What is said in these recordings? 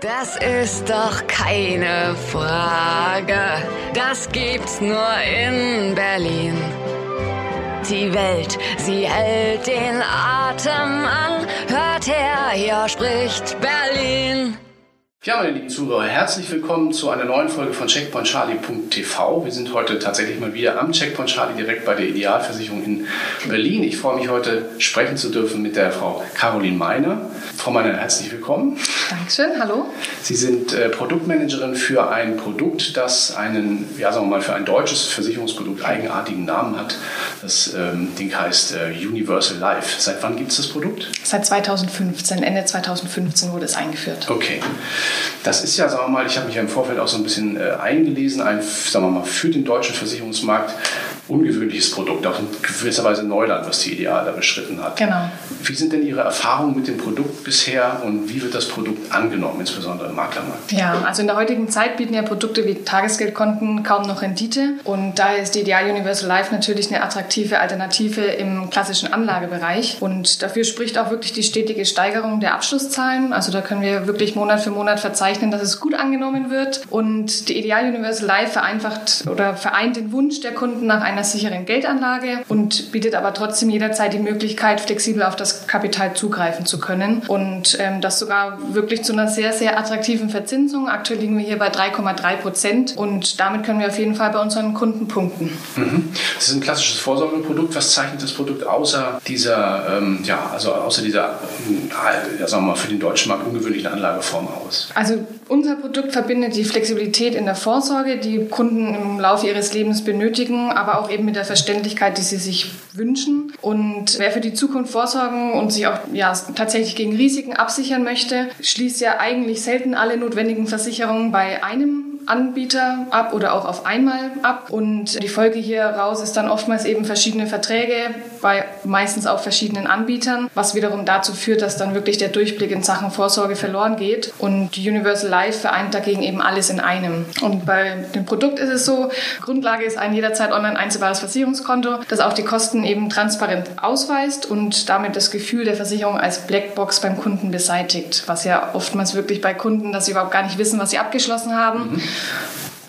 Das ist doch keine Frage. Das gibt's nur in Berlin. Die Welt, sie hält den Atem an. Hört her, hier spricht Berlin. Ja, meine lieben Zuhörer, herzlich willkommen zu einer neuen Folge von checkpointcharlie.tv. Wir sind heute tatsächlich mal wieder am Checkpoint Charlie direkt bei der Idealversicherung in Berlin. Ich freue mich heute sprechen zu dürfen mit der Frau Caroline Meiner. Frau Meiner, herzlich willkommen. Dankeschön, hallo. Sie sind äh, Produktmanagerin für ein Produkt, das einen, ja sagen wir mal, für ein deutsches Versicherungsprodukt eigenartigen Namen hat. Das ähm, Ding heißt äh, Universal Life. Seit wann gibt es das Produkt? Seit 2015, Ende 2015 wurde es eingeführt. Okay. Das ist ja, sagen wir mal, ich habe mich ja im Vorfeld auch so ein bisschen äh, eingelesen, ein, sagen wir mal, für den deutschen Versicherungsmarkt ungewöhnliches Produkt, auch in gewisser Weise Neuland, was die Ideal da beschritten hat. Genau. Wie sind denn Ihre Erfahrungen mit dem Produkt bisher und wie wird das Produkt angenommen, insbesondere im Maklermarkt? Ja, also in der heutigen Zeit bieten ja Produkte wie Tagesgeldkonten kaum noch Rendite und daher ist die Ideal Universal Life natürlich eine attraktive Alternative im klassischen Anlagebereich und dafür spricht auch wirklich die stetige Steigerung der Abschlusszahlen. Also da können wir wirklich Monat für Monat verzeichnen, dass es gut angenommen wird und die Ideal Universal Life vereinfacht oder vereint den Wunsch der Kunden nach einer einer sicheren Geldanlage und bietet aber trotzdem jederzeit die Möglichkeit, flexibel auf das Kapital zugreifen zu können. Und ähm, das sogar wirklich zu einer sehr, sehr attraktiven Verzinsung. Aktuell liegen wir hier bei 3,3 Prozent und damit können wir auf jeden Fall bei unseren Kunden punkten. Mhm. Das ist ein klassisches Vorsorgeprodukt. Was zeichnet das Produkt außer dieser, ähm, ja, also außer dieser, äh, ja, sagen wir mal, für den deutschen Markt ungewöhnlichen Anlageform aus? Also unser Produkt verbindet die Flexibilität in der Vorsorge, die Kunden im Laufe ihres Lebens benötigen, aber auch eben mit der Verständlichkeit, die sie sich wünschen. Und wer für die Zukunft vorsorgen und sich auch ja, tatsächlich gegen Risiken absichern möchte, schließt ja eigentlich selten alle notwendigen Versicherungen bei einem Anbieter ab oder auch auf einmal ab. Und die Folge hier raus ist dann oftmals eben verschiedene Verträge bei meistens auch verschiedenen Anbietern, was wiederum dazu führt, dass dann wirklich der Durchblick in Sachen Vorsorge verloren geht. Und Universal Life vereint dagegen eben alles in einem. Und bei dem Produkt ist es so, Grundlage ist ein jederzeit online einzelbares Versicherungskonto, das auch die Kosten eben transparent ausweist und damit das Gefühl der Versicherung als Blackbox beim Kunden beseitigt, was ja oftmals wirklich bei Kunden, dass sie überhaupt gar nicht wissen, was sie abgeschlossen haben. Mhm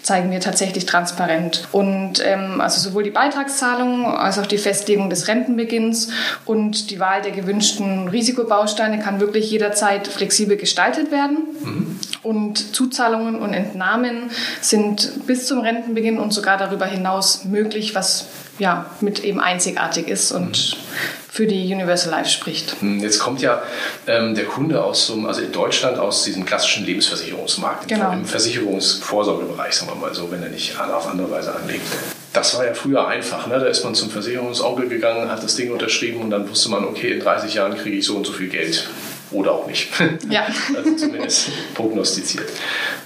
zeigen wir tatsächlich transparent. Und ähm, also sowohl die Beitragszahlung als auch die Festlegung des Rentenbeginns und die Wahl der gewünschten Risikobausteine kann wirklich jederzeit flexibel gestaltet werden. Mhm. Und Zuzahlungen und Entnahmen sind bis zum Rentenbeginn und sogar darüber hinaus möglich, was ja mit eben einzigartig ist und mhm für die Universal Life spricht. Hm, jetzt kommt ja ähm, der Kunde aus so, also in Deutschland aus diesem klassischen Lebensversicherungsmarkt, genau. im Versicherungsvorsorgebereich, sagen wir mal so, wenn er nicht auf andere Weise anlegt. Das war ja früher einfach. Ne? Da ist man zum Versicherungsonkel gegangen, hat das Ding unterschrieben und dann wusste man, okay, in 30 Jahren kriege ich so und so viel Geld oder auch nicht. Ja. also zumindest prognostiziert.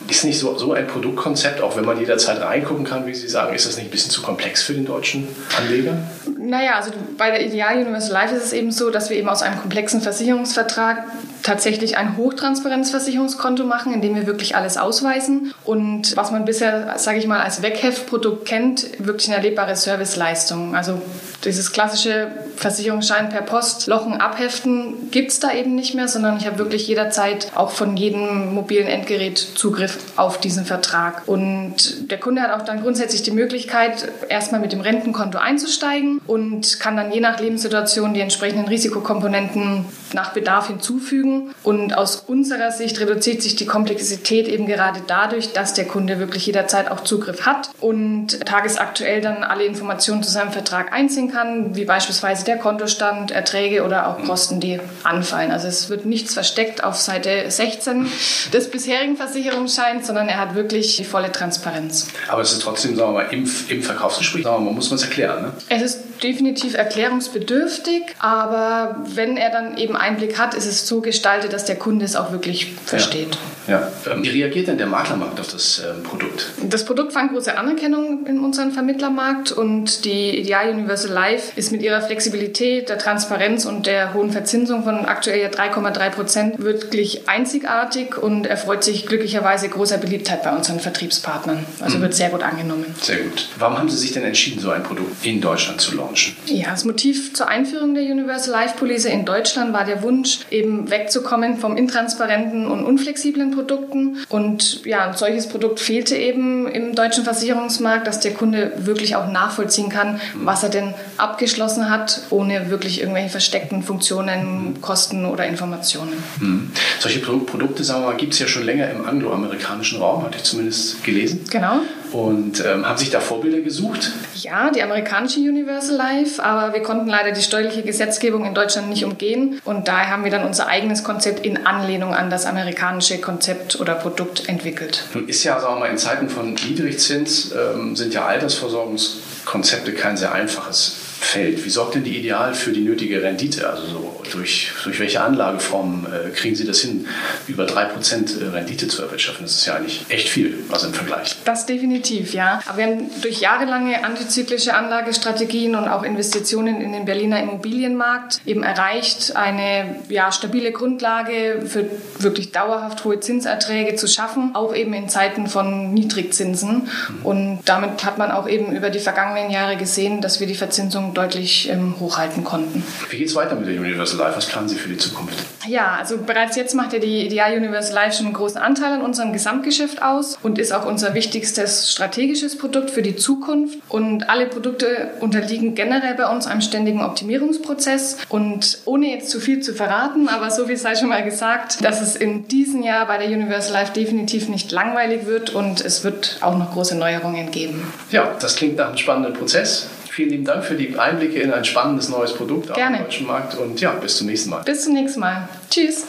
Ist nicht so, so ein Produktkonzept, auch wenn man jederzeit reingucken kann, wie Sie sagen, ist das nicht ein bisschen zu komplex für den deutschen Anleger? Naja, also bei der Ideal Universal Life ist es eben so, dass wir eben aus einem komplexen Versicherungsvertrag tatsächlich ein Hochtransparenzversicherungskonto machen, in dem wir wirklich alles ausweisen. Und was man bisher, sage ich mal, als Wegheftprodukt kennt, wirklich eine erlebbare Serviceleistung. Also dieses klassische Versicherungsschein per Post, Lochen abheften, gibt es da eben nicht mehr, sondern ich habe wirklich jederzeit auch von jedem mobilen Endgerät Zugriff auf diesen Vertrag. Und der Kunde hat auch dann grundsätzlich die Möglichkeit, erstmal mit dem Rentenkonto einzusteigen und kann dann je nach Lebenssituation die entsprechenden Risikokomponenten nach Bedarf hinzufügen. Und aus unserer Sicht reduziert sich die Komplexität eben gerade dadurch, dass der Kunde wirklich jederzeit auch Zugriff hat und tagesaktuell dann alle Informationen zu seinem Vertrag einziehen kann, wie beispielsweise der Kontostand, Erträge oder auch Kosten, die anfallen. Also es wird nichts versteckt auf Seite 16 des bisherigen Versicherungsscheins, sondern er hat wirklich die volle Transparenz. Aber es ist trotzdem, sagen wir mal, im, im Verkaufsgespräch, sagen wir mal, muss man es erklären. Ne? Es ist definitiv erklärungsbedürftig, aber wenn er dann eben Einblick hat, ist es so gestaltet, dass der Kunde es auch wirklich versteht. Ja. Ja. Ähm, wie reagiert denn der Maklermarkt auf das ähm, Produkt? Das Produkt fand große Anerkennung in unserem Vermittlermarkt und die Ideal Universal Life ist mit ihrer Flexibilität, der Transparenz und der hohen Verzinsung von aktuell 3,3 Prozent wirklich einzigartig und erfreut sich glücklicherweise großer Beliebtheit bei unseren Vertriebspartnern. Also mhm. wird sehr gut angenommen. Sehr gut. Warum haben Sie sich denn entschieden, so ein Produkt in Deutschland zu launchen? Ja, das Motiv zur Einführung der Universal Life Police in Deutschland war der Wunsch, eben wegzukommen vom intransparenten und unflexiblen Produkten. Und ja, ein solches Produkt fehlte eben im deutschen Versicherungsmarkt, dass der Kunde wirklich auch nachvollziehen kann, was er denn abgeschlossen hat, ohne wirklich irgendwelche versteckten Funktionen, Kosten oder Informationen. Hm. Solche Produkte, sagen wir mal, gibt es ja schon länger im angloamerikanischen Raum, hatte ich zumindest gelesen. Genau. Und ähm, haben sich da Vorbilder gesucht? Ja, die amerikanische Universal Life, aber wir konnten leider die steuerliche Gesetzgebung in Deutschland nicht umgehen und daher haben wir dann unser eigenes Konzept in Anlehnung an das amerikanische Konzept oder Produkt entwickelt. Nun ist ja, sagen wir mal, in Zeiten von Niedrigzins ähm, sind ja Altersversorgungskonzepte kein sehr einfaches fällt. Wie sorgt denn die Ideal für die nötige Rendite? Also so durch, durch welche Anlageformen äh, kriegen Sie das hin, über 3% äh, Rendite zu erwirtschaften? Das ist ja eigentlich echt viel, also im Vergleich. Das definitiv, ja. Aber wir haben durch jahrelange antizyklische Anlagestrategien und auch Investitionen in den Berliner Immobilienmarkt eben erreicht, eine ja, stabile Grundlage für wirklich dauerhaft hohe Zinserträge zu schaffen, auch eben in Zeiten von Niedrigzinsen. Mhm. Und damit hat man auch eben über die vergangenen Jahre gesehen, dass wir die Verzinsung deutlich ähm, hochhalten konnten. Wie geht es weiter mit der Universal Life? Was planen Sie für die Zukunft? Ja, also bereits jetzt macht ja die Ideal Universal Life schon einen großen Anteil an unserem Gesamtgeschäft aus und ist auch unser wichtigstes strategisches Produkt für die Zukunft. Und alle Produkte unterliegen generell bei uns einem ständigen Optimierungsprozess. Und ohne jetzt zu viel zu verraten, aber so wie es sei schon mal gesagt, dass es in diesem Jahr bei der Universal Life definitiv nicht langweilig wird und es wird auch noch große Neuerungen geben. Ja, das klingt nach einem spannenden Prozess. Vielen lieben Dank für die Einblicke in ein spannendes neues Produkt Gerne. auf dem deutschen Markt und ja, bis zum nächsten Mal. Bis zum nächsten Mal. Tschüss.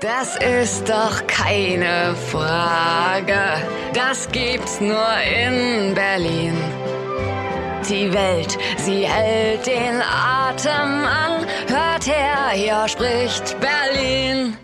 Das ist doch keine Frage. Das gibt's nur in Berlin. Die Welt, sie hält den Atem an. Hört her, hier spricht Berlin.